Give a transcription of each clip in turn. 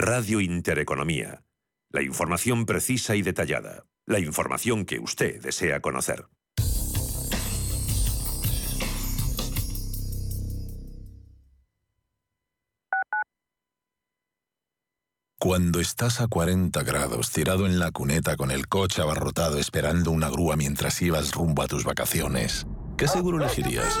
Radio Intereconomía. La información precisa y detallada. La información que usted desea conocer. Cuando estás a 40 grados tirado en la cuneta con el coche abarrotado esperando una grúa mientras ibas rumbo a tus vacaciones, ¿qué seguro elegirías?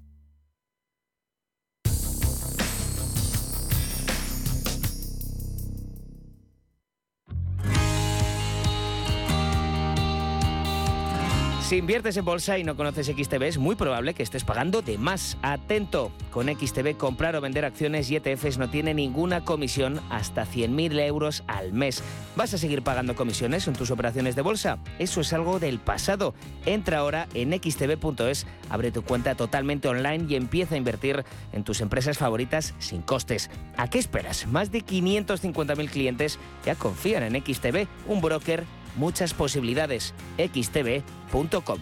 Si inviertes en bolsa y no conoces XTB, es muy probable que estés pagando de más. Atento, con XTB comprar o vender acciones y ETFs no tiene ninguna comisión hasta 100.000 euros al mes. ¿Vas a seguir pagando comisiones en tus operaciones de bolsa? Eso es algo del pasado. Entra ahora en xtb.es, abre tu cuenta totalmente online y empieza a invertir en tus empresas favoritas sin costes. ¿A qué esperas? Más de 550.000 clientes ya confían en XTB, un broker muchas posibilidades. xtb.com.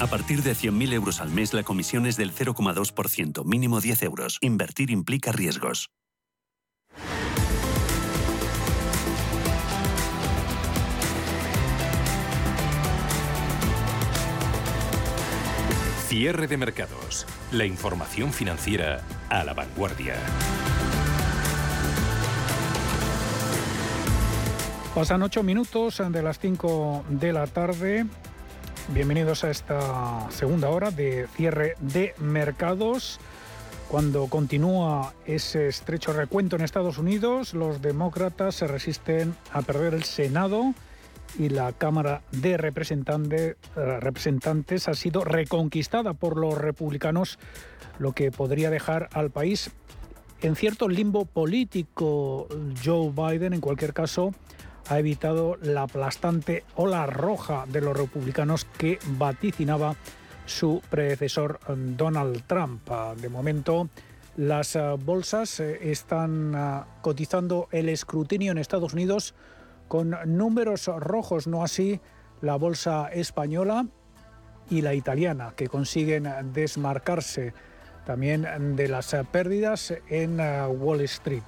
A partir de 100.000 euros al mes, la comisión es del 0,2%, mínimo 10 euros. Invertir implica riesgos. Cierre de mercados. La información financiera a la vanguardia. Pasan ocho minutos de las 5 de la tarde. Bienvenidos a esta segunda hora de cierre de mercados. Cuando continúa ese estrecho recuento en Estados Unidos, los demócratas se resisten a perder el Senado y la Cámara de eh, Representantes ha sido reconquistada por los republicanos, lo que podría dejar al país en cierto limbo político. Joe Biden, en cualquier caso, ha evitado la aplastante ola roja de los republicanos que vaticinaba su predecesor Donald Trump. De momento, las eh, bolsas eh, están eh, cotizando el escrutinio en Estados Unidos con números rojos, no así la bolsa española y la italiana, que consiguen desmarcarse también de las pérdidas en Wall Street.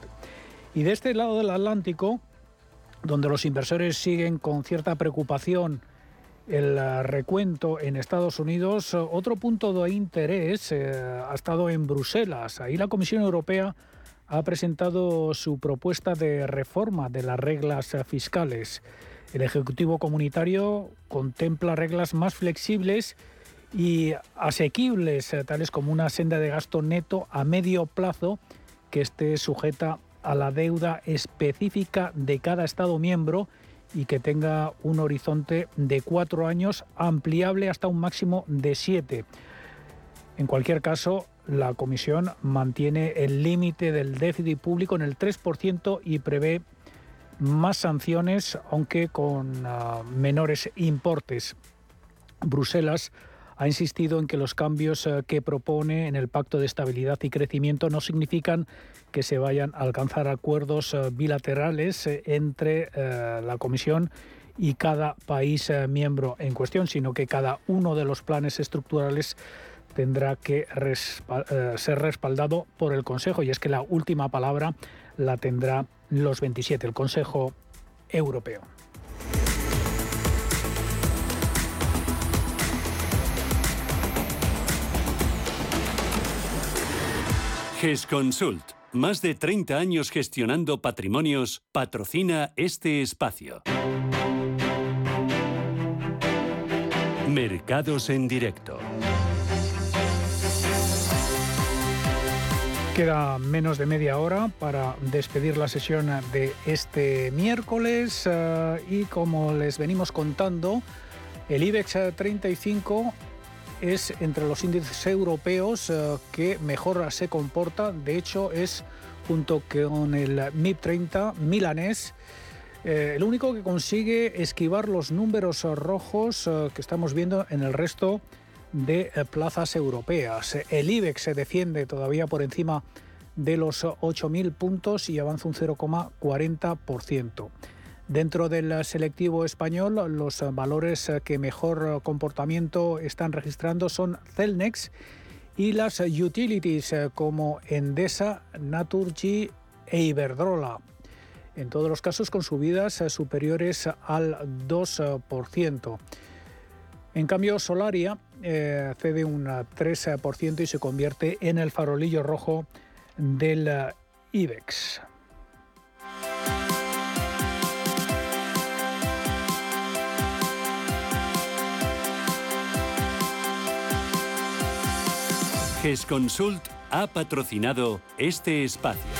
Y de este lado del Atlántico, donde los inversores siguen con cierta preocupación el eh, recuento en Estados Unidos, otro punto de interés eh, ha estado en Bruselas. Ahí la Comisión Europea ha presentado su propuesta de reforma de las reglas fiscales. El Ejecutivo Comunitario contempla reglas más flexibles y asequibles, eh, tales como una senda de gasto neto a medio plazo que esté sujeta a la deuda específica de cada Estado miembro y que tenga un horizonte de cuatro años ampliable hasta un máximo de siete. En cualquier caso, la Comisión mantiene el límite del déficit público en el 3% y prevé más sanciones, aunque con ah, menores importes. Bruselas ha insistido en que los cambios eh, que propone en el Pacto de Estabilidad y Crecimiento no significan que se vayan a alcanzar acuerdos eh, bilaterales eh, entre la Comisión y cada país miembro en cuestión, sino que cada uno de los planes estructurales tendrá que ser respaldado por el Consejo y es que la última palabra la tendrá los 27, el Consejo Europeo. GESConsult, más de 30 años gestionando patrimonios, patrocina este espacio. Mercados en directo. Queda menos de media hora para despedir la sesión de este miércoles eh, y como les venimos contando, el IBEX 35 es entre los índices europeos eh, que mejor se comporta. De hecho, es junto con el MIP 30 milanés. Eh, el único que consigue esquivar los números rojos que estamos viendo en el resto de eh, plazas europeas. El IBEX se defiende todavía por encima de los 8.000 puntos y avanza un 0,40%. Dentro del selectivo español, los valores que mejor comportamiento están registrando son Celnex y las utilities como Endesa, Naturgy e Iberdrola. En todos los casos con subidas superiores al 2%. En cambio, Solaria eh, cede un 3% y se convierte en el farolillo rojo del IBEX. GESConsult ha patrocinado este espacio.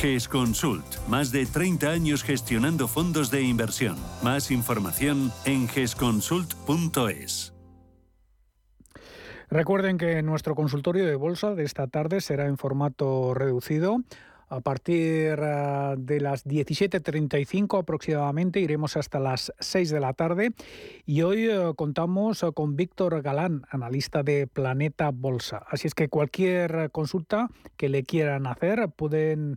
GESConsult. Más de 30 años gestionando fondos de inversión. Más información en gesconsult.es. Recuerden que nuestro consultorio de bolsa de esta tarde será en formato reducido. A partir eh, de las 17.35 aproximadamente iremos hasta las 6 de la tarde y hoy eh, contamos con Víctor Galán, analista de Planeta Bolsa. Así es que cualquier consulta que le quieran hacer pueden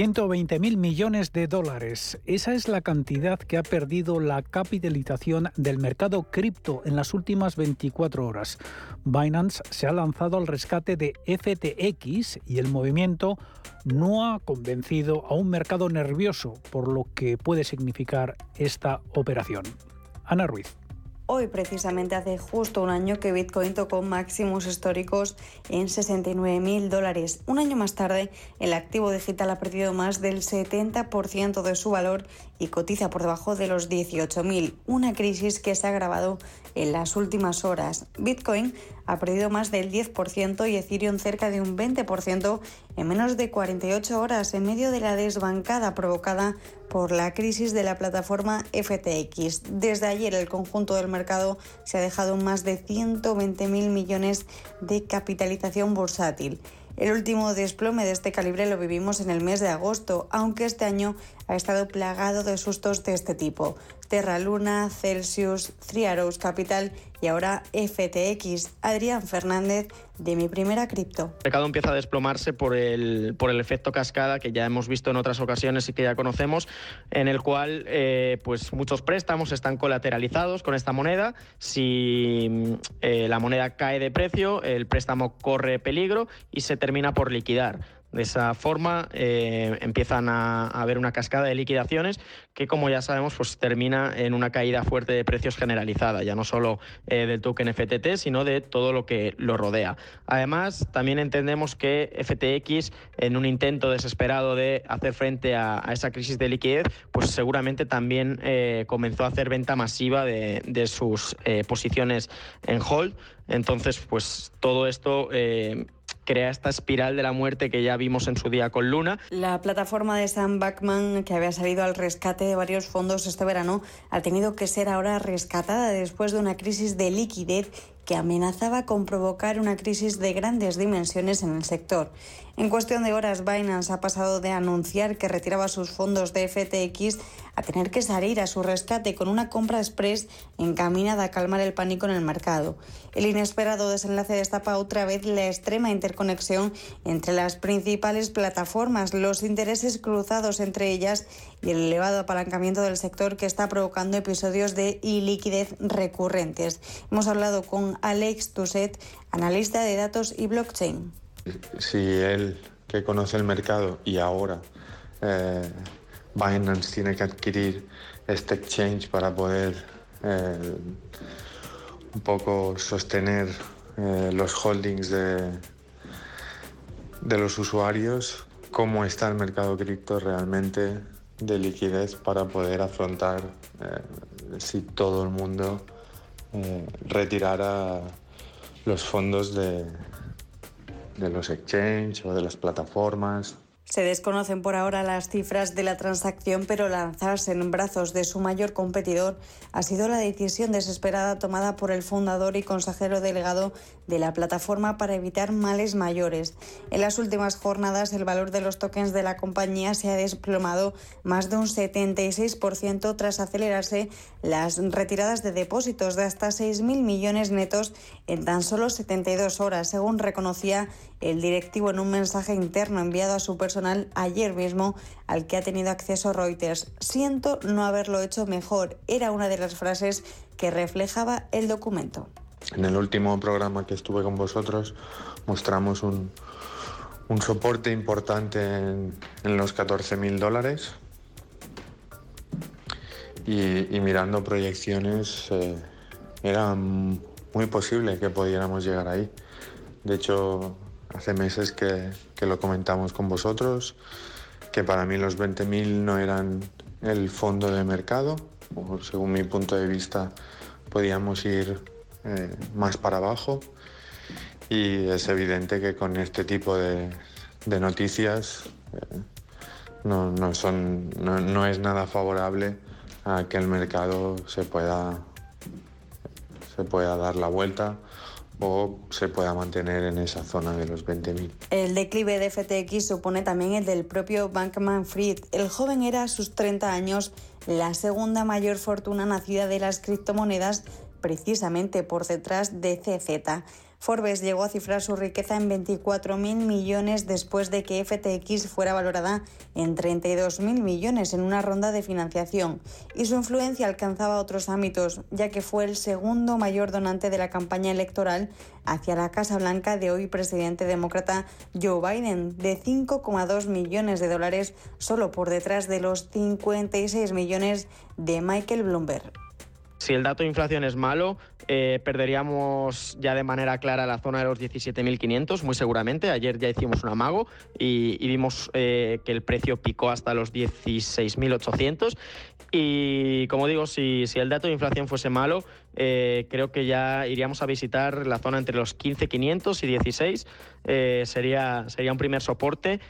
120.000 millones de dólares. Esa es la cantidad que ha perdido la capitalización del mercado cripto en las últimas 24 horas. Binance se ha lanzado al rescate de FTX y el movimiento no ha convencido a un mercado nervioso por lo que puede significar esta operación. Ana Ruiz. Hoy, precisamente hace justo un año que Bitcoin tocó máximos históricos en 69 mil dólares. Un año más tarde, el activo digital ha perdido más del 70% de su valor y cotiza por debajo de los 18.000, una crisis que se ha agravado en las últimas horas. Bitcoin ha perdido más del 10% y Ethereum cerca de un 20% en menos de 48 horas en medio de la desbancada provocada por la crisis de la plataforma FTX. Desde ayer el conjunto del mercado se ha dejado más de 120.000 millones de capitalización bursátil. El último desplome de este calibre lo vivimos en el mes de agosto, aunque este año ha estado plagado de sustos de este tipo. Terra Luna, Celsius, Three Arrows Capital y ahora FTX. Adrián Fernández de mi primera cripto. El mercado empieza a desplomarse por el, por el efecto cascada que ya hemos visto en otras ocasiones y que ya conocemos, en el cual eh, pues muchos préstamos están colateralizados con esta moneda. Si eh, la moneda cae de precio, el préstamo corre peligro y se termina por liquidar. De esa forma eh, empiezan a, haber una cascada de liquidaciones que, como ya sabemos, pues termina en una caída fuerte de precios generalizada, ya no solo eh, del token FTT, sino de todo lo que lo rodea. Además, también entendemos que FTX, en un intento desesperado de hacer frente a, esa crisis de liquidez, pues seguramente también eh, comenzó a hacer venta masiva de, de sus posiciones en hold. Entonces, pues todo esto crea esta espiral de la muerte que ya vimos en su día con Luna. La plataforma de Sam Backman, que había salido al rescate de varios fondos este verano, ha tenido que ser ahora rescatada después de una crisis de liquidez que amenazaba con provocar una crisis de grandes dimensiones en el sector. En cuestión de horas, Binance ha pasado de anunciar que retiraba sus fondos de FTX a tener que salir a su rescate con una compra express encaminada a calmar el pánico en el mercado. El inesperado desenlace destapa otra vez la extrema interconexión entre las principales plataformas, los intereses cruzados entre ellas y el elevado apalancamiento del sector que está provocando episodios de iliquidez recurrentes. Hemos hablado con Alex Tusset, analista de datos y blockchain si él, que conoce el mercado y ahora eh, Binance tiene que adquirir este exchange para poder eh, un poco sostener eh, los holdings de, de los usuarios, cómo está el mercado cripto realmente de liquidez para poder afrontar si todo el mundo retirara los fondos de, de los exchanges o de las plataformas. Se desconocen por ahora las cifras de la transacción, pero lanzarse en brazos de su mayor competidor ha sido la decisión desesperada tomada por el fundador y consejero delegado de la plataforma para evitar males mayores. En las últimas jornadas, el valor de los tokens de la compañía se ha desplomado más de un 76% tras acelerarse las retiradas de depósitos de hasta 6.000 millones netos en tan solo 72 horas, según reconocía el directivo en un mensaje interno enviado a su personal ayer mismo al que ha tenido acceso Reuters. Siento no haberlo hecho mejor, era una de las frases que reflejaba el documento. En el último programa que estuve con vosotros mostramos un, soporte importante en, los 14.000 dólares y, mirando proyecciones eh, era muy posible que pudiéramos llegar ahí. De hecho, Hace meses que, lo comentamos con vosotros, que para mí los 20.000 no eran el fondo de mercado, según mi punto de vista podíamos ir eh, más para abajo. Y es evidente que con este tipo de, noticias eh, no, no, son, no, no es nada favorable a que el mercado se pueda, se pueda dar la vuelta o se pueda mantener en esa zona de los 20.000. El declive de FTX supone también el del propio Bankman Fried. El joven era a sus 30 años la segunda mayor fortuna nacida de las criptomonedas, precisamente por detrás de CZ. Forbes llegó a cifrar su riqueza en 24.000 millones después de que FTX fuera valorada en 32.000 millones en una ronda de financiación y su influencia alcanzaba otros ámbitos, ya que fue el segundo mayor donante de la campaña electoral hacia la Casa Blanca de hoy presidente demócrata Joe Biden, de 5,2 millones de dólares, solo por detrás de los 56 millones de Michael Bloomberg. Si el dato de inflación es malo, eh, perderíamos ya de manera clara la zona de los 17.500, muy seguramente. Ayer ya hicimos un amago y, vimos eh, que el precio picó hasta los 16.800. Y como digo, si, el dato de inflación fuese malo, eh, creo que ya iríamos a visitar la zona entre los 15.500 y 16. sería, sería un primer soporte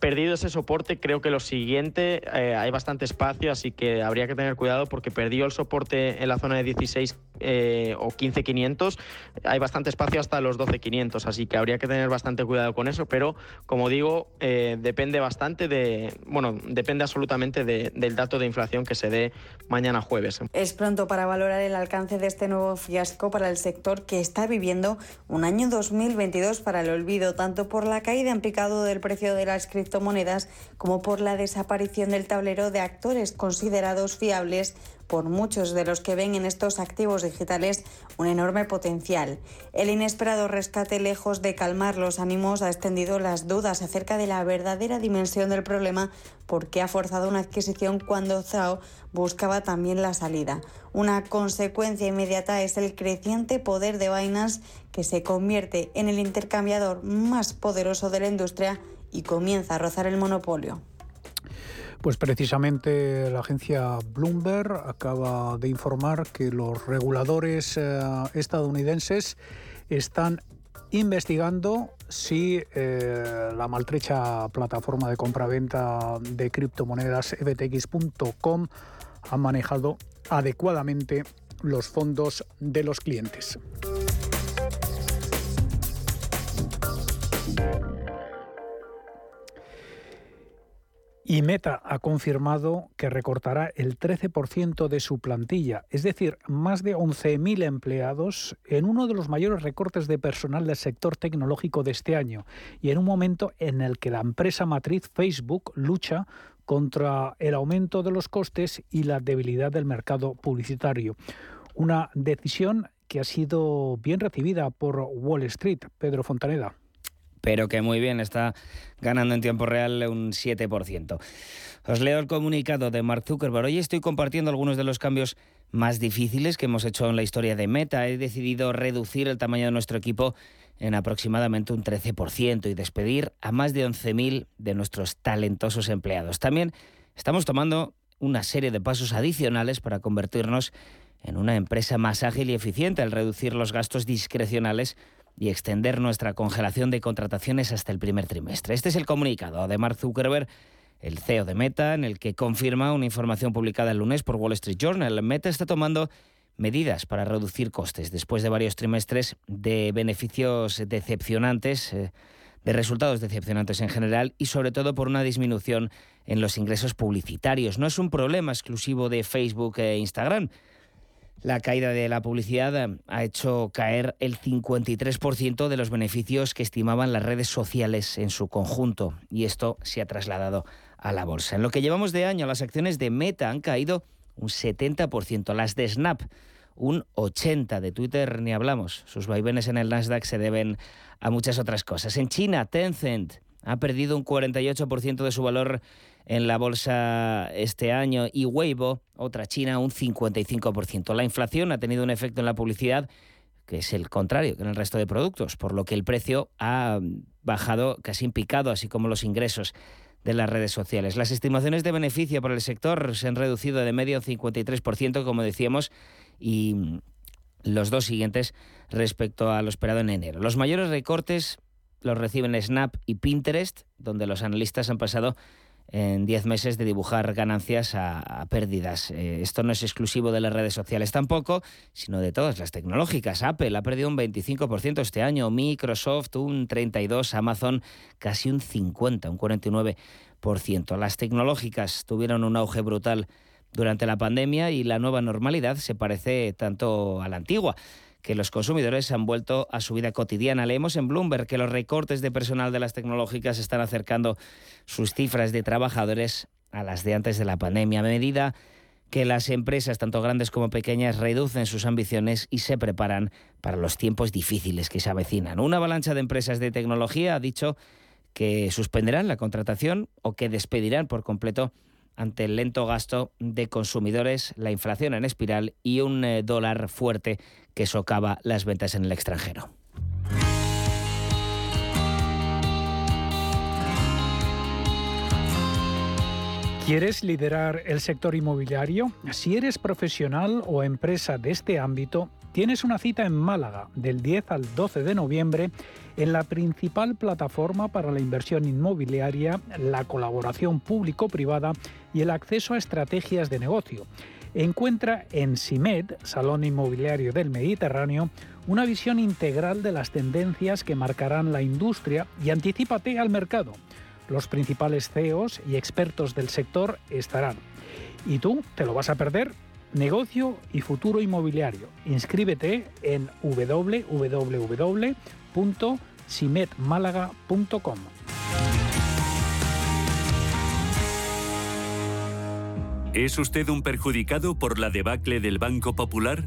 perdido ese soporte, creo que lo siguiente, eh, hay bastante espacio, así que habría que tener cuidado porque perdió el soporte en la zona de 16 eh, o 15.500, hay bastante espacio hasta los 12.500, así que habría que tener bastante cuidado con eso, pero como digo, eh, depende bastante de, bueno, depende absolutamente del dato de inflación que se dé mañana jueves. Es pronto para valorar el alcance de este nuevo fiasco para el sector que está viviendo un año 2022 para el olvido, tanto por la caída en picado del precio de la inscripción criptomonedas como por la desaparición del tablero de actores considerados fiables por muchos de los que ven en estos activos digitales un enorme potencial. El inesperado rescate, lejos de calmar los ánimos, ha extendido las dudas acerca de la verdadera dimensión del problema porque ha forzado una adquisición cuando Zhao buscaba también la salida. Una consecuencia inmediata es el creciente poder de Binance que se convierte en el intercambiador más poderoso de la industria y comienza a rozar el monopolio. Pues precisamente la agencia Bloomberg acaba de informar que los reguladores eh, estadounidenses están investigando si eh, la maltrecha plataforma de compraventa de criptomonedas ftx.com ha manejado adecuadamente los fondos de los clientes. Y Meta ha confirmado que recortará el 13% de su plantilla, es decir, más de 11.000 empleados en uno de los mayores recortes de personal del sector tecnológico de este año y en un momento en el que la empresa matriz Facebook lucha contra el aumento de los costes y la debilidad del mercado publicitario. Una decisión que ha sido bien recibida por Wall Street. Pedro Fontaneda pero que muy bien está ganando en tiempo real un 7%. Os leo el comunicado de Mark Zuckerberg. Hoy estoy compartiendo algunos de los cambios más difíciles que hemos hecho en la historia de Meta. He decidido reducir el tamaño de nuestro equipo en aproximadamente un 13% y despedir a más de 11.000 de nuestros talentosos empleados. También estamos tomando una serie de pasos adicionales para convertirnos en una empresa más ágil y eficiente al reducir los gastos discrecionales y extender nuestra congelación de contrataciones hasta el primer trimestre. Este es el comunicado de Mark Zuckerberg, el CEO de Meta, en el que confirma una información publicada el lunes por Wall Street Journal. Meta está tomando medidas para reducir costes después de varios trimestres de beneficios decepcionantes. Eh, de resultados decepcionantes en general y sobre todo por una disminución en los ingresos publicitarios. No es un problema exclusivo de Facebook e Instagram. La caída de la publicidad eh, ha hecho caer el 53% de los beneficios que estimaban las redes sociales en su conjunto y esto se ha trasladado a la bolsa. En lo que llevamos de año, las acciones de Meta han caído un 70%, las de Snap un 80%, de Twitter ni hablamos. Sus vaivenes en el Nasdaq se deben a muchas otras cosas. En China, Tencent ha perdido un 48% de su valor en la bolsa este año y Weibo, otra China, un 55%. La inflación ha tenido un efecto en la publicidad que es el contrario que en el resto de productos, por lo que el precio ha bajado casi en picado, así como los ingresos de las redes sociales. Las estimaciones de beneficio para el sector se han reducido de medio un 53%, como decíamos, y los dos siguientes respecto a lo esperado en enero. Los mayores recortes los reciben Snap y Pinterest, donde los analistas han pasado en 10 meses de dibujar ganancias a, pérdidas. Eh, esto no es exclusivo de las redes sociales tampoco, sino de todas las tecnológicas. Apple ha perdido un 25% este año, Microsoft un 32%, Amazon casi un 50%, un 49%. Las tecnológicas tuvieron un auge brutal durante la pandemia y la nueva normalidad se parece tanto a la antigua que los consumidores han vuelto a su vida cotidiana. Leemos en Bloomberg que los recortes de personal de las tecnológicas están acercando sus cifras de trabajadores a las de antes de la pandemia, a medida que las empresas, tanto grandes como pequeñas, reducen sus ambiciones y se preparan para los tiempos difíciles que se avecinan. Una avalancha de empresas de tecnología ha dicho que suspenderán la contratación o que despedirán por completo ante el lento gasto de consumidores, la inflación en espiral y un eh, dólar fuerte que socava las ventas en el extranjero. ¿Quieres liderar el sector inmobiliario? Si eres profesional o empresa de este ámbito, tienes una cita en Málaga del 10 al 12 de noviembre en la principal plataforma para la inversión inmobiliaria, la colaboración público-privada y el acceso a estrategias de negocio encuentra en CIMED, Salón Inmobiliario del Mediterráneo, una visión integral de las tendencias que marcarán la industria y anticipate al mercado. Los principales CEOs y expertos del sector estarán. ¿Y tú te lo vas a perder? Negocio y futuro inmobiliario. Inscríbete en www.cimedmálaga.com. ¿Es usted un perjudicado por la debacle del Banco Popular?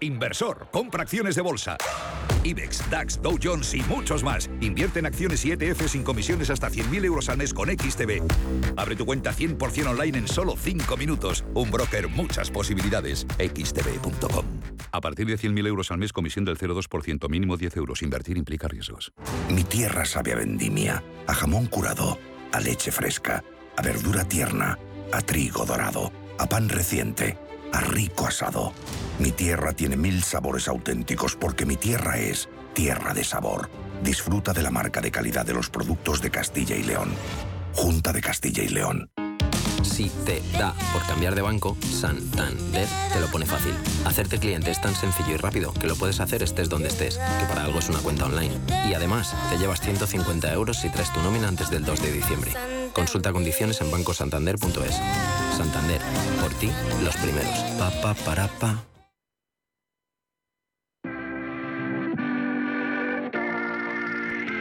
Inversor, compra acciones de bolsa. IBEX, DAX, Dow Jones y muchos más. Invierte en acciones y ETF sin comisiones hasta 100.000 euros al mes con XTB. Abre tu cuenta 100% online en solo 5 minutos. Un broker, muchas posibilidades. XTB.com. A partir de 100.000 euros al mes, comisión del 0,2%, mínimo 10 euros. Invertir implica riesgos. Mi tierra sabe a vendimia, a jamón curado, a leche fresca, a verdura tierna, a trigo dorado, a pan reciente a rico asado. Mi tierra tiene mil sabores auténticos porque mi tierra es tierra de sabor. Disfruta de la marca de calidad de los productos de Castilla y León. Junta de Castilla y León. Si te da por cambiar de banco, Santander te lo pone fácil. Hacerte cliente es tan sencillo y rápido que lo puedes hacer estés donde estés, que para algo es una cuenta online. Y además, te llevas 150 euros si traes tu nómina antes del 2 de diciembre. Consulta condiciones en bancosantander.es. Santander, por ti, los primeros. Pa, pa, para, pa.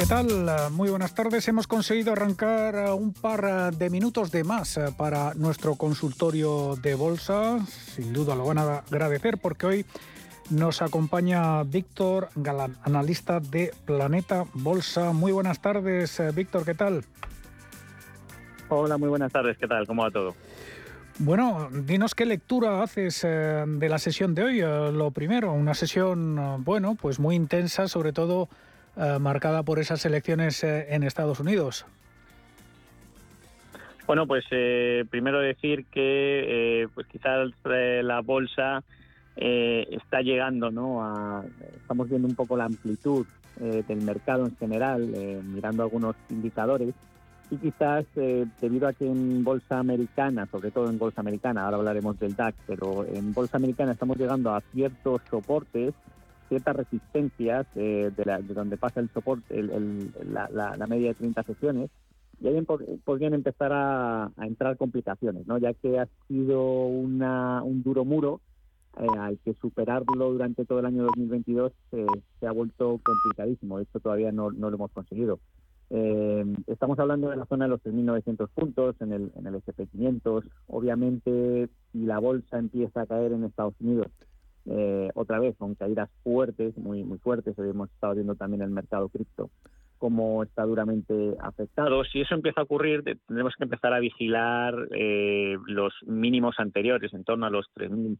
¿Qué tal? Muy buenas tardes. Hemos conseguido arrancar un par de minutos de más para nuestro consultorio de bolsa. Sin duda lo van a agradecer porque hoy nos acompaña Víctor Galán, analista de Planeta Bolsa. Muy buenas tardes, Víctor, ¿qué tal? Hola, muy buenas tardes, ¿qué tal? ¿Cómo va todo? Bueno, dinos qué lectura haces eh, de la sesión de hoy. Eh, lo primero, una sesión, eh, bueno, pues muy intensa, sobre todo eh, marcada por esas elecciones eh, en Estados Unidos. Bueno, pues eh, primero decir que pues quizás la bolsa está llegando, ¿no? A, estamos viendo un poco la amplitud del mercado en general, mirando algunos indicadores y quizás debido a que en bolsa americana, sobre todo en bolsa americana, ahora hablaremos del DAX, pero en bolsa americana estamos llegando a ciertos soportes ciertas resistencias eh, de, donde pasa el soporte, la, media de 30 sesiones, y ahí podrían empezar a, entrar complicaciones, ¿no? ya que ha sido una, un duro muro eh, hay que superarlo durante todo el año 2022 se ha vuelto complicadísimo. Esto todavía no, no lo hemos conseguido. Eh, estamos hablando de la zona de los 3.900 puntos en el, en el SP500. Obviamente, si la bolsa empieza a caer en Estados Unidos eh, otra vez con caídas fuertes, muy muy fuertes, hemos estado viendo también el mercado cripto como está duramente afectado. Si eso empieza a ocurrir, tendremos que empezar a vigilar eh, los mínimos anteriores, en torno a los 3.500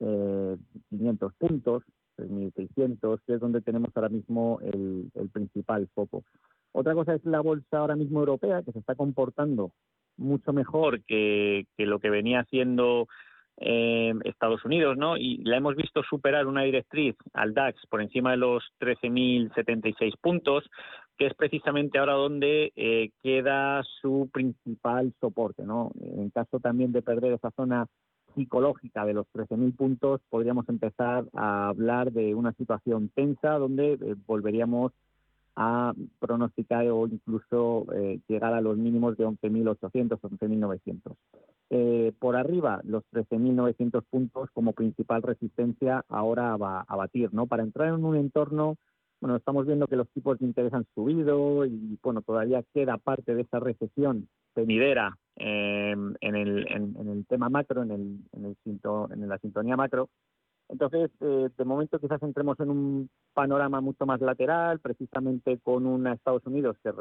eh, puntos, 3.600, que es donde tenemos ahora mismo el, principal foco. Otra cosa es la bolsa ahora mismo europea, que se está comportando mucho mejor que, que lo que venía haciendo eh, Estados Unidos, ¿no? Y la hemos visto superar una directriz al DAX por encima de los 13.076 puntos, que es precisamente ahora donde eh, queda su principal soporte, ¿no? En caso también de perder esa zona psicológica de los 13.000 puntos, podríamos empezar a hablar de una situación tensa donde eh, volveríamos a pronosticar o incluso eh, llegar a los mínimos de 11.800, 11.900. Eh, por arriba, los 13.900 puntos como principal resistencia ahora va a batir, ¿no? Para entrar en un entorno, bueno, estamos viendo que los tipos de interés han subido y, bueno, todavía queda parte de esa recesión venidera eh, en, el, en, el tema macro, en, el, en, el, en la sintonía macro, entonces, eh, de momento quizás entremos en un panorama mucho más lateral, precisamente con una Estados Unidos que,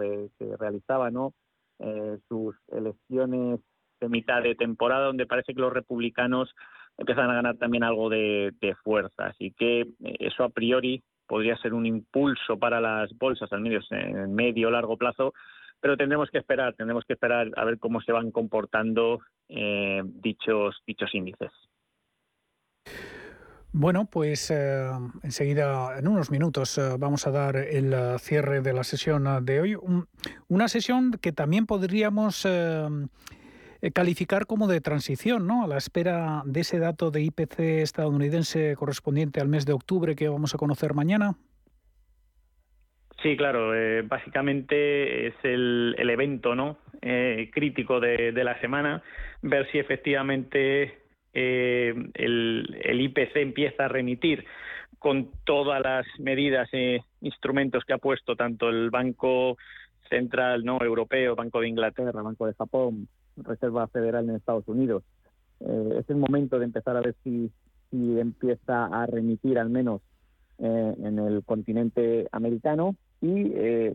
realizaba ¿no? Eh, sus elecciones de mitad de temporada, donde parece que los republicanos empiezan a ganar también algo de, fuerza. Así que eh, eso a priori podría ser un impulso para las bolsas al medio, en medio largo plazo, pero tendremos que esperar, tendremos que esperar a ver cómo se van comportando dichos dichos índices. Bueno, pues eh, enseguida, en unos minutos, eh, vamos a dar el eh, cierre de la sesión de hoy. una sesión que también podríamos calificar como de transición, ¿no? A la espera de ese dato de IPC estadounidense correspondiente al mes de octubre que vamos a conocer mañana. Sí, claro. básicamente es el, evento, ¿no? crítico de, de la semana, ver si efectivamente eh, el, IPC empieza a remitir con todas las medidas e instrumentos que ha puesto tanto el Banco Central no Europeo, Banco de Inglaterra, Banco de Japón, Reserva Federal en Estados Unidos. Eh, es el momento de empezar a ver si, empieza a remitir al menos eh, en el continente americano y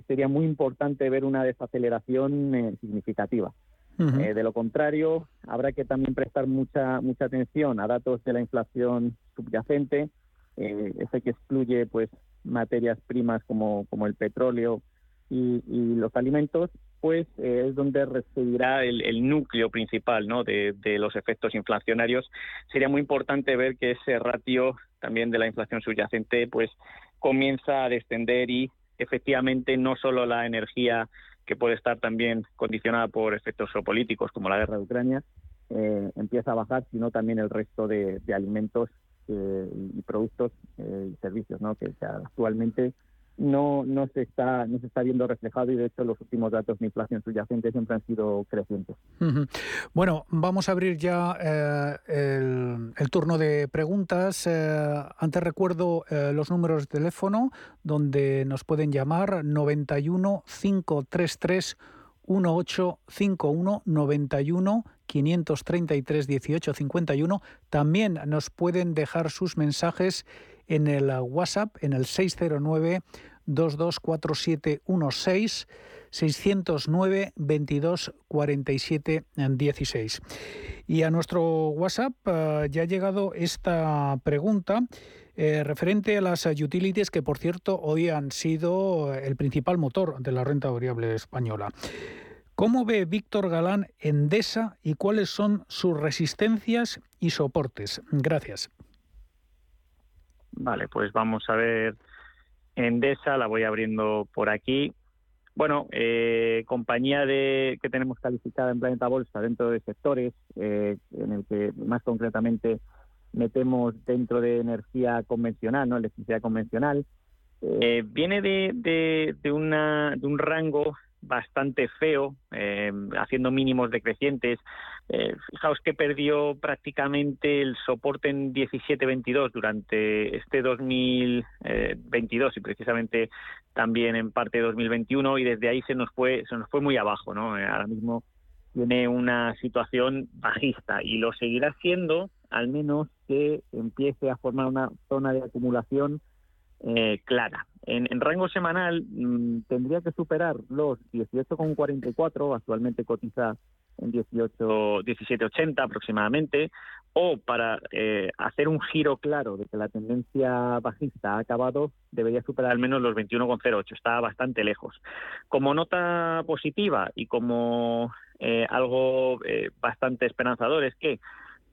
sería muy importante ver una desaceleración significativa. Eh, de lo contrario, habrá que también prestar mucha mucha atención a datos de la inflación subyacente, eh, ese que excluye pues materias primas como, como el petróleo y, los alimentos, pues eh, es donde residirá el, núcleo principal ¿no? de, de, los efectos inflacionarios. Sería muy importante ver que ese ratio también de la inflación subyacente pues comienza a descender y efectivamente no solo la energía que puede estar también condicionada por efectos geopolíticos como la guerra de Ucrania, eh, empieza a bajar, sino también el resto de, alimentos eh, y productos eh, y servicios, ¿no? que actualmente no, no, se está, no se está viendo reflejado y de hecho los últimos datos de inflación subyacente siempre han sido crecientes. Bueno, vamos a abrir ya el, el, turno de preguntas. antes recuerdo los números de teléfono donde nos pueden llamar 91 533 1851 91 533 1851. También nos pueden dejar sus mensajes en el WhatsApp en el 609 224716 609 22 47 16. Y a nuestro WhatsApp eh, ya ha llegado esta pregunta eh, referente a las utilities que, por cierto, hoy han sido el principal motor de la renta variable española. ¿Cómo ve Víctor Galán Endesa y cuáles son sus resistencias y soportes? Gracias. Vale, pues vamos a ver Endesa, la voy abriendo por aquí. Bueno, eh, compañía de que tenemos calificada en Planeta Bolsa dentro de sectores, eh, en el que más concretamente metemos dentro de energía convencional, no electricidad convencional. Eh, viene de, de, una, de un rango bastante feo, haciendo mínimos decrecientes. Fijaos que perdió prácticamente el soporte en 17-22 durante este 2022 y precisamente también en parte de 2021 y desde ahí se nos fue se nos fue muy abajo, ¿no? ahora mismo tiene una situación bajista y lo seguirá siendo al menos que empiece a formar una zona de acumulación eh, clara. En, rango semanal mm, tendría que superar los 18,44, actualmente cotiza en 18, 17,80 aproximadamente, o para eh, hacer un giro claro de que la tendencia bajista ha acabado, debería superar al menos los 21,08, está bastante lejos. Como nota positiva y como eh, algo eh, bastante esperanzador es que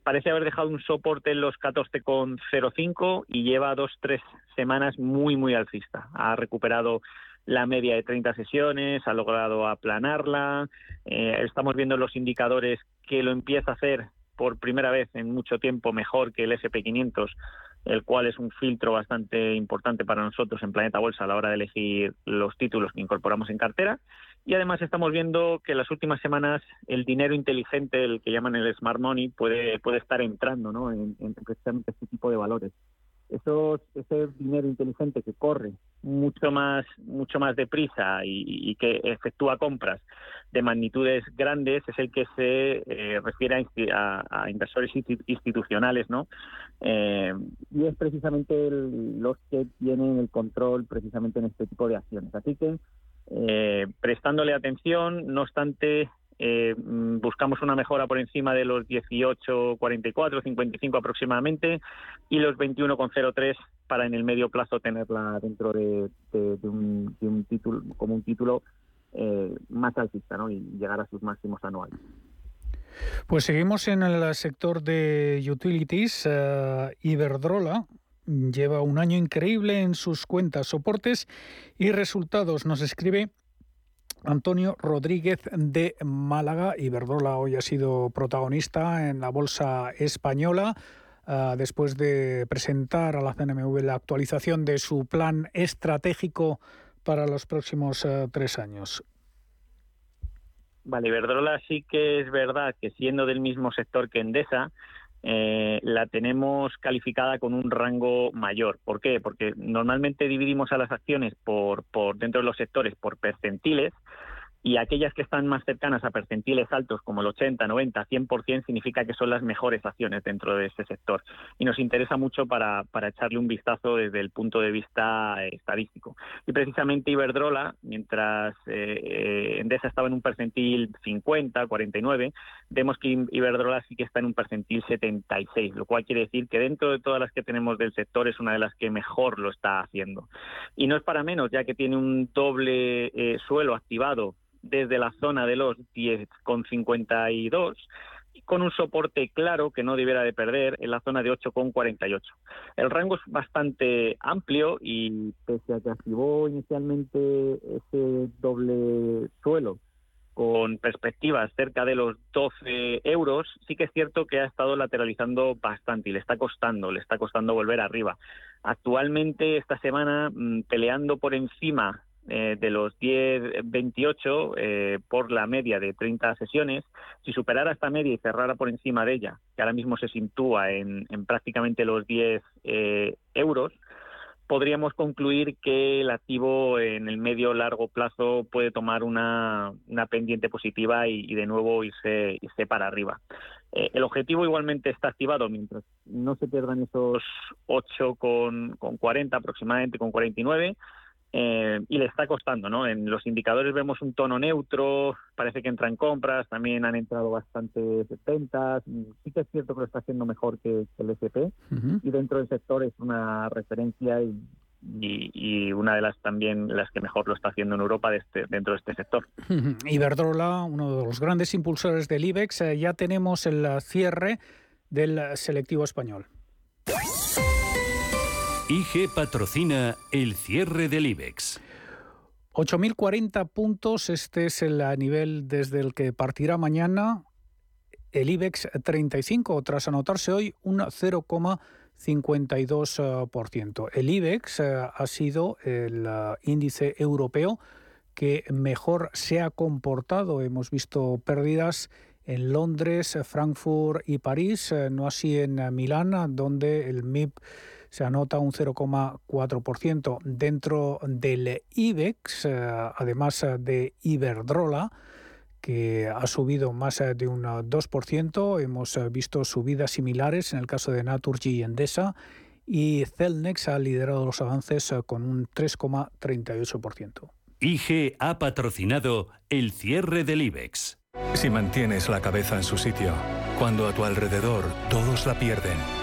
parece haber dejado un soporte en los 14,05 y lleva dos, tres semanas muy, muy alcista. Ha recuperado la media de 30 sesiones, ha logrado aplanarla. Eh, estamos viendo los indicadores que lo empieza a hacer por primera vez en mucho tiempo mejor que el SP500, el cual es un filtro bastante importante para nosotros en Planeta Bolsa a la hora de elegir los títulos que incorporamos en cartera. Y además estamos viendo que en las últimas semanas el dinero inteligente, el que llaman el smart money, puede, puede estar entrando ¿no? en, en precisamente este tipo de valores eso, ese dinero inteligente que corre mucho más mucho más deprisa y, que efectúa compras de magnitudes grandes es el que se eh, refiere a, inversores institucionales no eh, y es precisamente los que tienen el control precisamente en este tipo de acciones. Así que eh, prestándole atención no obstante eh, mm, buscamos una mejora por encima de los 18,44, 55 aproximadamente y los 21,03 para en el medio plazo tenerla dentro de, un, título como un título eh, más alcista ¿no? y llegar a sus máximos anuales. Pues seguimos en el sector de utilities. Eh, Iberdrola lleva un año increíble en sus cuentas, soportes y resultados. Nos escribe Antonio Rodríguez de Málaga. Iberdrola hoy ha sido protagonista en la bolsa española ah, después de presentar a la CNMV la actualización de su plan estratégico para los próximos ah, tres años. Vale, Iberdrola sí que es verdad que siendo del mismo sector que Endesa, eh, la tenemos calificada con un rango mayor. ¿Por qué? Porque normalmente dividimos a las acciones por, por dentro de los sectores por percentiles y aquellas que están más cercanas a percentiles altos como el 80, 90, 100% significa que son las mejores acciones dentro de ese sector y nos interesa mucho para, para echarle un vistazo desde el punto de vista eh, estadístico. Y precisamente Iberdrola, mientras eh, eh, Endesa estaba en un percentil 50, 49, vemos que Iberdrola sí que está en un percentil 76, lo cual quiere decir que dentro de todas las que tenemos del sector es una de las que mejor lo está haciendo. Y no es para menos, ya que tiene un doble suelo activado desde la zona de los 10,52 con un soporte claro que no debiera de perder en la zona de 8,48. El rango es bastante amplio y pese a que activó inicialmente ese doble suelo con perspectivas cerca de los 12 euros, sí que es cierto que ha estado lateralizando bastante y le está costando, le está costando volver arriba. Actualmente esta semana mm, peleando por encima eh, de los 10-28 eh, por la media de 30 sesiones, si superara esta media y cerrara por encima de ella, que ahora mismo se sitúa en, prácticamente los 10 eh, euros, podríamos concluir que el activo en el medio largo plazo puede tomar una, pendiente positiva y, de nuevo irse, para arriba. el objetivo igualmente está activado mientras no se pierdan esos 8 con, con 40 aproximadamente, con 49 eh, y le está costando, ¿no? En los indicadores vemos un tono neutro, parece que entran compras, también han entrado bastantes ventas, sí que es cierto que lo está haciendo mejor que, el SP y dentro del sector es una referencia y, y, una de las también las que mejor lo está haciendo en Europa este, dentro de este sector. Iberdrola, uno de los grandes impulsores del IBEX, eh, ya tenemos el cierre del selectivo español. IG patrocina el cierre del IBEX. 8.040 puntos, este es el nivel desde el que partirá mañana el IBEX 35, tras anotarse hoy un 0,52%. El IBEX eh, ha sido el eh, índice europeo que mejor se ha comportado. Hemos visto pérdidas en Londres, Frankfurt y París, eh, no así en Milán, donde el MIP se anota un 0,4% dentro del IBEX, eh, además de Iberdrola que ha subido más de un 2%. Hemos visto subidas similares en el caso de Naturgy y Endesa y Celnex ha liderado los avances con un 3,38%. IG ha patrocinado el cierre del IBEX. Si mantienes la cabeza en su sitio, cuando a tu alrededor todos la pierden,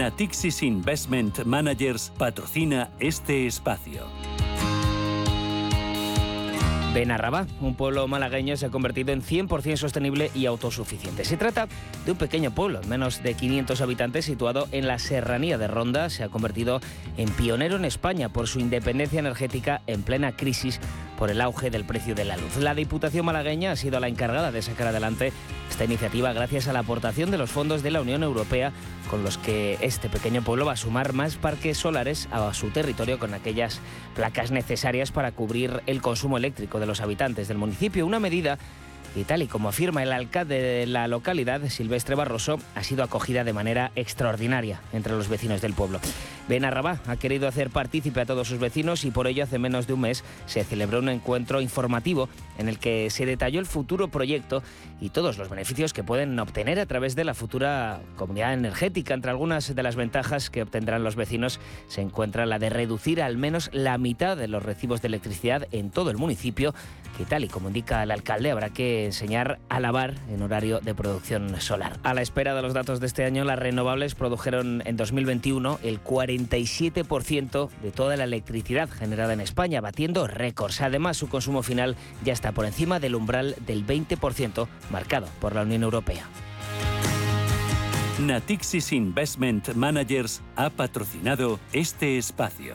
Natixis Investment Managers patrocina este espacio. Benarrabá, un pueblo malagueño, se ha convertido en 100% sostenible y autosuficiente. Se trata de un pequeño pueblo, menos de 500 habitantes, situado en la serranía de Ronda. Se ha convertido en pionero en España por su independencia energética en plena crisis por el auge del precio de la luz. La Diputación malagueña ha sido la encargada de sacar adelante esta iniciativa gracias a la aportación de los fondos de la Unión Europea con los que este pequeño pueblo va a sumar más parques solares a su territorio con aquellas placas necesarias para cubrir el consumo eléctrico de los habitantes del municipio. Una medida y tal y como afirma el alcalde de la localidad, Silvestre Barroso, ha sido acogida de manera extraordinaria entre los vecinos del pueblo. Benarrabá ha querido hacer partícipe a todos sus vecinos y por ello hace menos de un mes se celebró un encuentro informativo en el que se detalló el futuro proyecto y todos los beneficios que pueden obtener a través de la futura comunidad energética. Entre algunas de las ventajas que obtendrán los vecinos se encuentra la de reducir al menos la mitad de los recibos de electricidad en todo el municipio, que tal y como indica el alcalde habrá que enseñar a lavar en horario de producción solar. A la espera de los datos de este año, las renovables produjeron en 2021 el 40 37% de toda la electricidad generada en España, batiendo récords. Además, su consumo final ya está por encima del umbral del 20% marcado por la Unión Europea. Natixis Investment Managers ha patrocinado este espacio.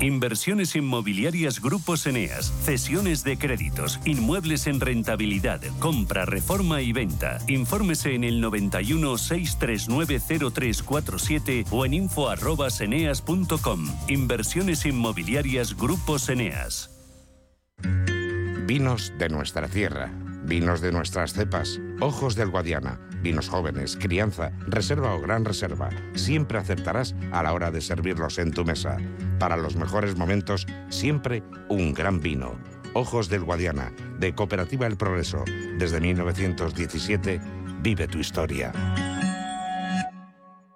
Inversiones inmobiliarias Grupos Eneas, cesiones de créditos, inmuebles en rentabilidad, compra, reforma y venta. Infórmese en el 91 639 0347 o en info@eneas.com. Inversiones inmobiliarias Grupos Eneas. Vinos de nuestra tierra, vinos de nuestras cepas, ojos del Guadiana, vinos jóvenes, crianza, reserva o gran reserva. Siempre aceptarás a la hora de servirlos en tu mesa. Para los mejores momentos, siempre un gran vino. Ojos del Guadiana, de Cooperativa El Progreso. Desde 1917, vive tu historia.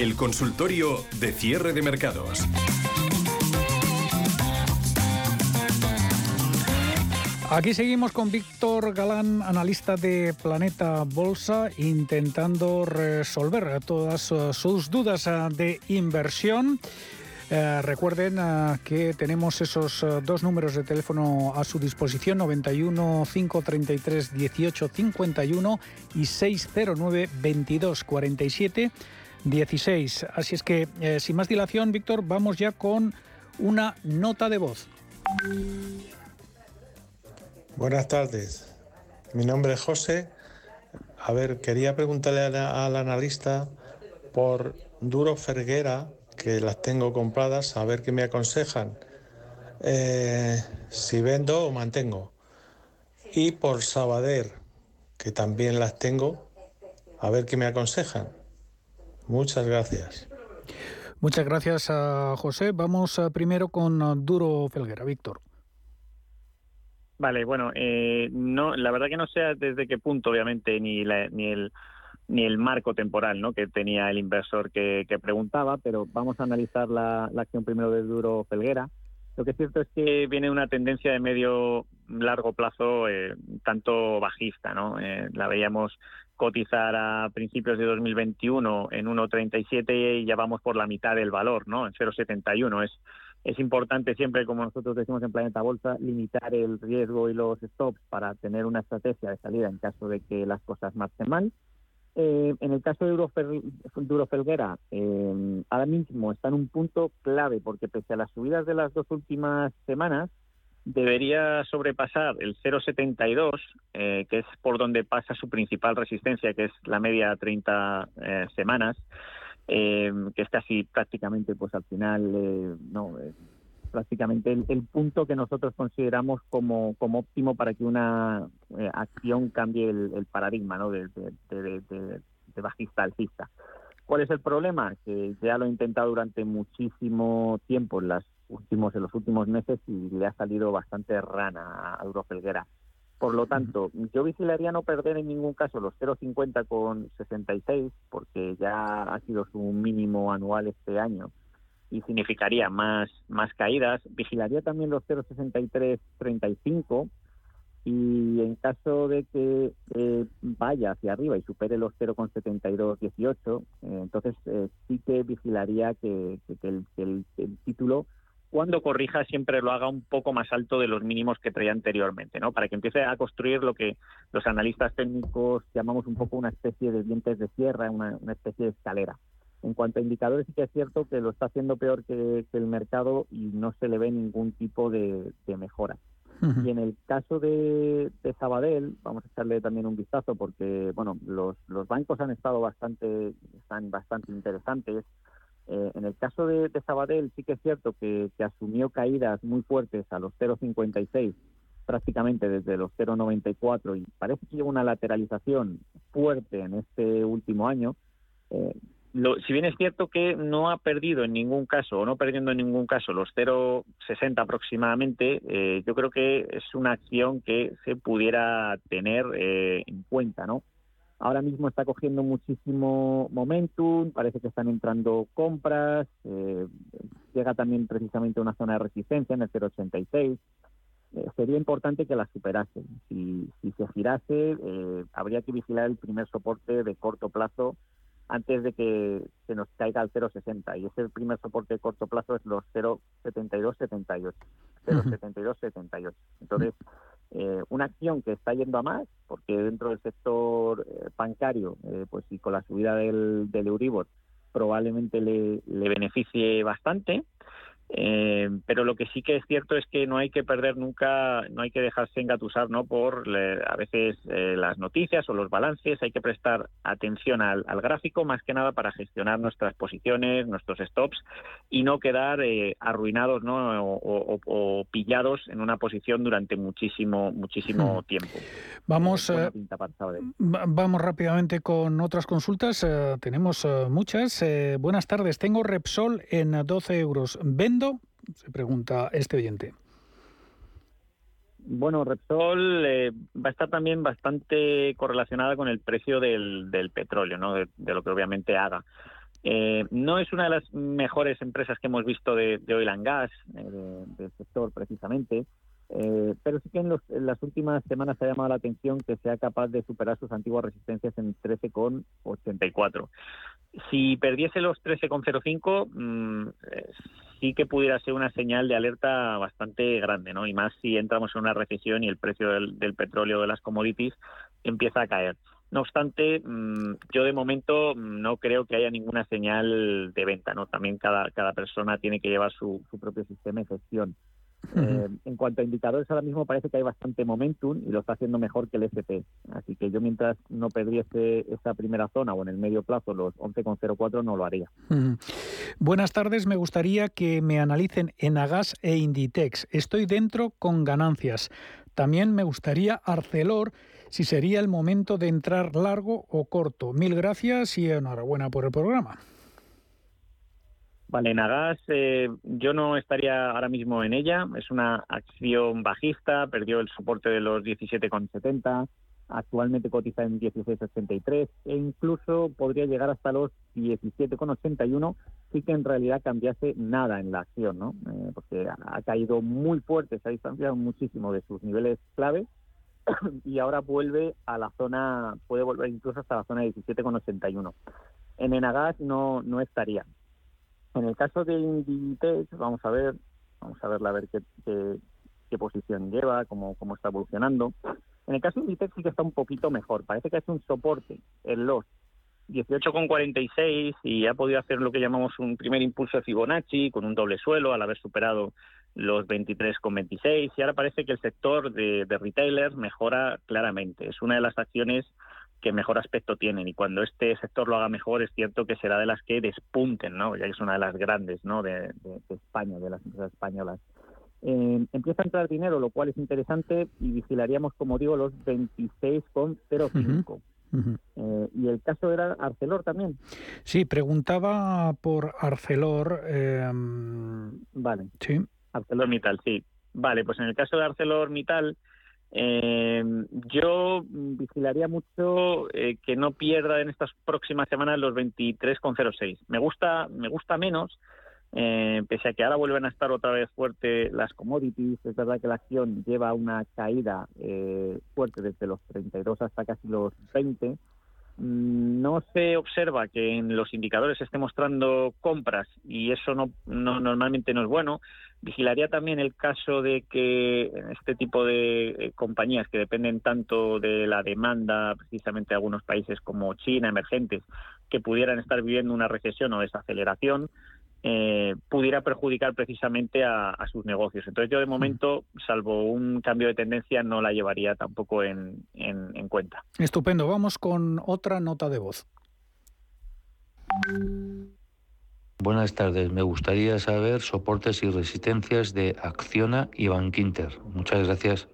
El consultorio de cierre de mercados. Aquí seguimos con Víctor Galán, analista de Planeta Bolsa, intentando resolver todas eh, sus dudas eh, de inversión. Eh, recuerden que tenemos esos dos números de teléfono a su disposición, 91 533 18 51 y 609 22 47 16. Así es que, eh, sin más dilación, Víctor, vamos ya con una nota de voz. Buenas tardes. Mi nombre es José. A ver, quería preguntarle al, analista por Duro Ferguera, que las tengo compradas, a ver qué me aconsejan. Eh, si vendo o mantengo. Y por Sabader, que también las tengo, a ver qué me aconsejan. Muchas gracias. Muchas gracias a José. Vamos primero con Duro Felguera. Víctor. Vale, bueno, eh, no, la verdad que no sé desde qué punto, obviamente, ni, ni el ni el marco temporal ¿no? que tenía el inversor que, preguntaba, pero vamos a analizar la, acción primero de Duro Felguera. Lo que es cierto es que viene una tendencia de medio largo plazo eh, tanto bajista, ¿no? Eh, la veíamos cotizar a principios de 2021 en 1,37 y ya vamos por la mitad del valor, ¿no? En 0,71. Es, es importante siempre, como nosotros decimos en Planeta Bolsa, limitar el riesgo y los stops para tener una estrategia de salida en caso de que las cosas marchen mal. Eh, en el caso de Duro Felguera, eh, ahora mismo está en un punto clave porque pese a las subidas de las dos últimas semanas, debería sobrepasar el 0,72, eh, que es por donde pasa su principal resistencia, que es la media 30 eh, semanas, eh, que es casi prácticamente, pues al final, no, prácticamente el, punto que nosotros consideramos como, como óptimo para que una acción cambie el, paradigma ¿no? de, de, de bajista alcista. ¿Cuál es el problema? Que ya lo he intentado durante muchísimo tiempo en las últimos, en los últimos meses y le ha salido bastante rana a Eurofelguera. Por lo tanto, yo vigilaría no perder en ningún caso los 0,50 con 66, porque ya ha sido su mínimo anual este año y significaría más, más caídas. Vigilaría también los 0,63-35 y en caso de que eh, vaya hacia arriba y supere los 0,72-18, eh, entonces eh, sí que vigilaría que, el, el, título cuando corrija siempre lo haga un poco más alto de los mínimos que traía anteriormente, ¿no? Para que empiece a construir lo que los analistas técnicos llamamos un poco una especie de dientes de sierra, una, especie de escalera. En cuanto a indicadores, sí que es cierto que lo está haciendo peor que, el mercado y no se le ve ningún tipo de, mejora. Y en el caso de, de, Sabadell, vamos a echarle también un vistazo porque, bueno, los, los bancos han estado bastante, están bastante interesantes. Eh, en el caso de, Sabadell sí que es cierto que, asumió caídas muy fuertes a los 0,56 prácticamente desde los 0,94 y parece que lleva una lateralización fuerte en este último año. Eh, si bien es cierto que no ha perdido en ningún caso o no perdiendo en ningún caso los 0,60 aproximadamente, eh, yo creo que es una acción que se pudiera tener en cuenta, ¿no? Ahora mismo está cogiendo muchísimo momentum, parece que están entrando compras, eh, llega también precisamente a una zona de resistencia en el 0,86. Eh, sería importante que la superase. Si, se girase, eh, habría que vigilar el primer soporte de corto plazo antes de que se nos caiga al 0,60. Y ese primer soporte de corto plazo es los 0,72-78. 0,72-78. Entonces, eh, una acción que está yendo a más, porque dentro del sector eh, bancario, eh, pues y con la subida del, del Euribor, probablemente le, beneficie bastante. Eh, pero lo que sí que es cierto es que no hay que perder nunca, no hay que dejarse engatusar ¿no? por a veces eh, las noticias o los balances, hay que prestar atención al, gráfico más que nada para gestionar nuestras posiciones, nuestros stops y no quedar eh, arruinados ¿no? O, pillados en una posición durante muchísimo, muchísimo hmm. tiempo. Vamos, vamos rápidamente con otras consultas, tenemos muchas. buenas tardes, tengo Repsol en 12 euros. ¿Vendo se pregunta este oyente. Bueno, Repsol eh, va a estar también bastante correlacionada con el precio del, petróleo, ¿no? de, lo que obviamente haga. Eh, no es una de las mejores empresas que hemos visto de, oil and gas, eh, del sector precisamente, pero sí que en, en, las últimas semanas se ha llamado la atención que sea capaz de superar sus antiguas resistencias en 13,84. Si perdiese los 13,05, mmm, sí que pudiera ser una señal de alerta bastante grande, ¿no? Y más si entramos en una recesión y el precio del, petróleo de las commodities empieza a caer. No obstante, mm, yo de momento no creo que haya ninguna señal de venta, ¿no? También cada, cada persona tiene que llevar su propio sistema de gestión. Eh, en cuanto a indicadores, ahora mismo parece que hay bastante momentum y lo está haciendo mejor que el SP. Así que yo mientras no perdiese esa primera zona o en el medio plazo los 11,04 no lo haría. Buenas tardes, me gustaría que me analicen Enagas e Inditex. Estoy dentro con ganancias. También me gustaría Arcelor si sería el momento de entrar largo o corto. Mil gracias y enhorabuena por el programa. Vale, Nagas, eh, yo no estaría ahora mismo en ella. Es una acción bajista, perdió el soporte de los 17,70, actualmente cotiza en 16,83 e incluso podría llegar hasta los 17,81 si que en realidad cambiase nada en la acción, ¿no? Eh, porque ha caído muy fuerte, se ha distanciado muchísimo de sus niveles clave y ahora vuelve a la zona, puede volver incluso hasta la zona de 17,81. En Enagas no, no estaría. En el caso de Inditex, vamos a ver, vamos a verla a ver qué, qué, posición lleva, cómo, cómo está evolucionando. En el caso de Inditex sí que está un poquito mejor. Parece que hace un soporte en los 18,46 y ha podido hacer lo que llamamos un primer impulso de Fibonacci con un doble suelo al haber superado los 23,26 y ahora parece que el sector de, de retailers mejora claramente. Es una de las acciones que mejor aspecto tienen y cuando este sector lo haga mejor es cierto que será de las que despunten, ¿no? ya que es una de las grandes ¿no? de, España, de las empresas españolas. Eh, empieza a entrar dinero, lo cual es interesante y vigilaríamos, como digo, los 26,05. Eh, y el caso era Arcelor también. Sí, preguntaba por Arcelor. Eh, vale. Sí. ArcelorMittal, sí. Vale, pues en el caso de ArcelorMittal, eh, yo vigilaría mucho eh, que no pierda en estas próximas semanas los 23,06. Me gusta, me gusta menos, eh, pese a que ahora vuelven a estar otra vez fuerte las commodities. Es verdad que la acción lleva una caída eh, fuerte desde los 32 hasta casi los 20 Mm, no se observa que en los indicadores se esté mostrando compras y eso no, normalmente no es bueno. Vigilaría también el caso de que este tipo de eh, compañías que dependen tanto de la demanda, precisamente de algunos países como China, emergentes, que pudieran estar viviendo una recesión o desaceleración, eh, pudiera perjudicar precisamente a, sus negocios. Entonces yo de momento, salvo un cambio de tendencia, no la llevaría tampoco en, en cuenta. Estupendo. Vamos con otra nota de voz. Buenas tardes. Me gustaría saber soportes y resistencias de Acciona y Bankinter. Muchas gracias.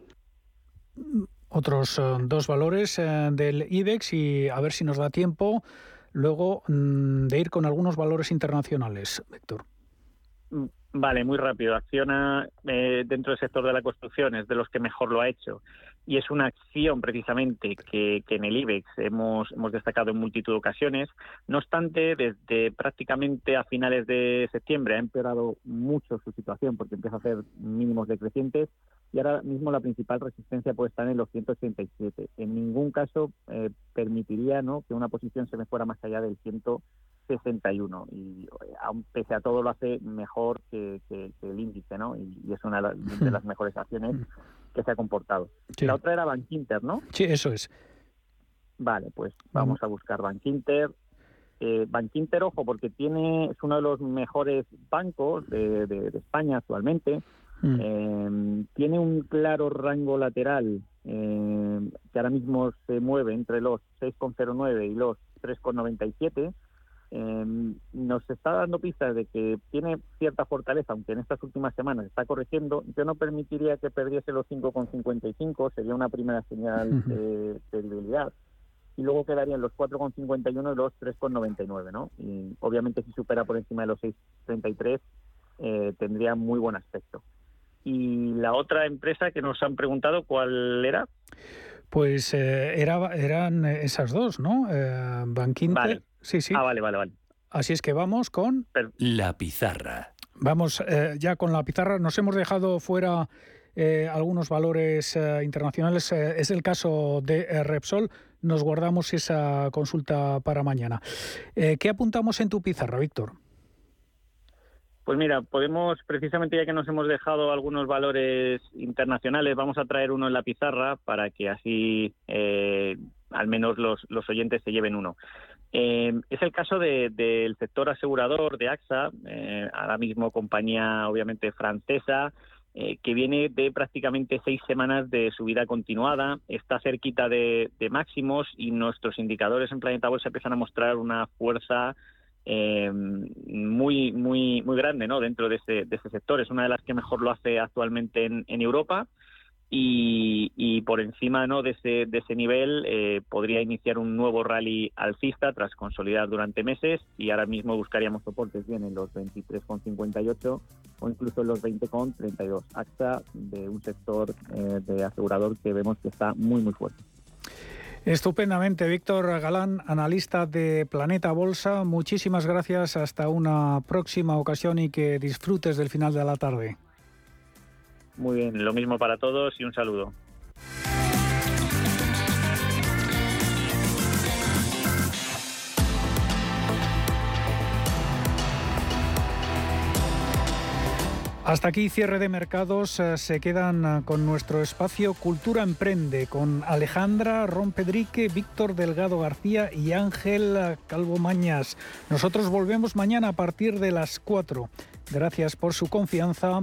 Otros eh, dos valores eh, del IBEX y a ver si nos da tiempo luego mm, de ir con algunos valores internacionales, Héctor. Mm, vale, muy rápido. Acciona eh, dentro del sector de la construcción, es de los que mejor lo ha hecho. Y es una acción precisamente que, en el IBEX hemos, hemos destacado en multitud de ocasiones. No obstante, desde prácticamente a finales de septiembre ha empeorado mucho su situación porque empieza a hacer mínimos decrecientes y ahora mismo la principal resistencia puede estar en los 187. En ningún caso eh, permitiría ¿no? que una posición se me fuera más allá del 161 y aun pese a todo lo hace mejor que, el índice ¿no? y, es una de las mejores acciones que se ha comportado. La otra era Bankinter, ¿no? Sí, eso es. Vale, pues vamos a buscar Bankinter. Eh, Bankinter, ojo, porque tiene es uno de los mejores bancos de, España actualmente. Mm. Eh, tiene un claro rango lateral eh, que ahora mismo se mueve entre los 6,09 y los 3,97. Eh, nos está dando pistas de que tiene cierta fortaleza, aunque en estas últimas semanas está corrigiendo. Yo no permitiría que perdiese los 5,55, sería una primera señal de, debilidad. Y luego quedarían los 4,51 y los 3,99, ¿no? Y obviamente si supera por encima de los 6,33 eh, tendría muy buen aspecto. Y la otra empresa que nos han preguntado, ¿cuál era? Pues eh, era, eran esas dos, ¿no? Eh, Bankinter. Sí, sí. Ah, vale, vale, vale. Así es que vamos con... La pizarra. Vamos eh, ya con la pizarra. Nos hemos dejado fuera eh, algunos valores eh, internacionales. es el caso de Repsol. Nos guardamos esa consulta para mañana. ¿Qué apuntamos en tu pizarra, Víctor? Pues mira, podemos, precisamente ya que nos hemos dejado algunos valores internacionales, vamos a traer uno en la pizarra para que así al menos los, los oyentes se lleven uno. Eh, es el caso del sector asegurador de AXA, eh, ahora mismo compañía obviamente francesa, eh, que viene de prácticamente seis semanas de subida continuada, está cerquita de, máximos y nuestros indicadores en Planeta Bolsa empiezan a mostrar una fuerza muy muy muy grande ¿no? dentro de ese, de ese sector. Es una de las que mejor lo hace actualmente en, en Europa y, por encima ¿no? de, ese, de ese nivel eh, podría iniciar un nuevo rally alcista tras consolidar durante meses y ahora mismo buscaríamos soportes bien en los 23,58 o incluso en los 20,32 AXA de un sector eh, de asegurador que vemos que está muy muy fuerte. Estupendamente, Víctor Galán, analista de Planeta Bolsa. Muchísimas gracias. Hasta una próxima ocasión y que disfrutes del final de la tarde. Muy bien, lo mismo para todos y un saludo. Hasta aquí cierre de mercados. Eh, se quedan eh, con nuestro espacio Cultura Emprende con Alejandra Rompedrique, Víctor Delgado García y Ángel eh, Calvo Mañas. Nosotros volvemos mañana a partir de las 4. Gracias por su confianza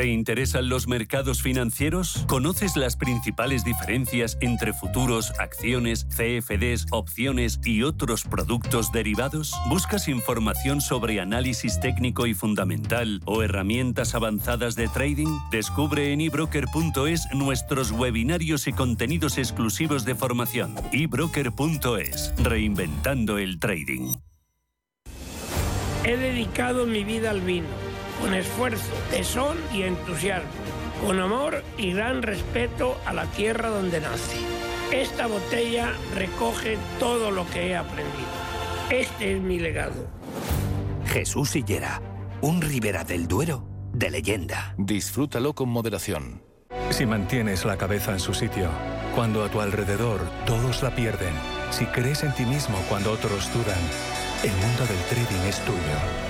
¿Te interesan los mercados financieros? ¿Conoces las principales diferencias entre futuros, acciones, CFDs, opciones y otros productos derivados? ¿Buscas información sobre análisis técnico y fundamental o herramientas avanzadas de trading? Descubre en ebroker.es nuestros webinarios y contenidos exclusivos de formación. ebroker.es, reinventando el trading. He dedicado mi vida al vino con esfuerzo, tesón y entusiasmo, con amor y gran respeto a la tierra donde nace. Esta botella recoge todo lo que he aprendido. Este es mi legado. Jesús Sillera, un Ribera del Duero de leyenda. Disfrútalo con moderación. Si mantienes la cabeza en su sitio, cuando a tu alrededor todos la pierden, si crees en ti mismo cuando otros dudan, el mundo del trading es tuyo.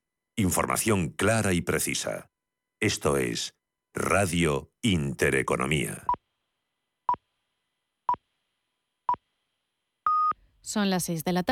Información clara y precisa. Esto es Radio Intereconomía. Son las 6 de la tarde.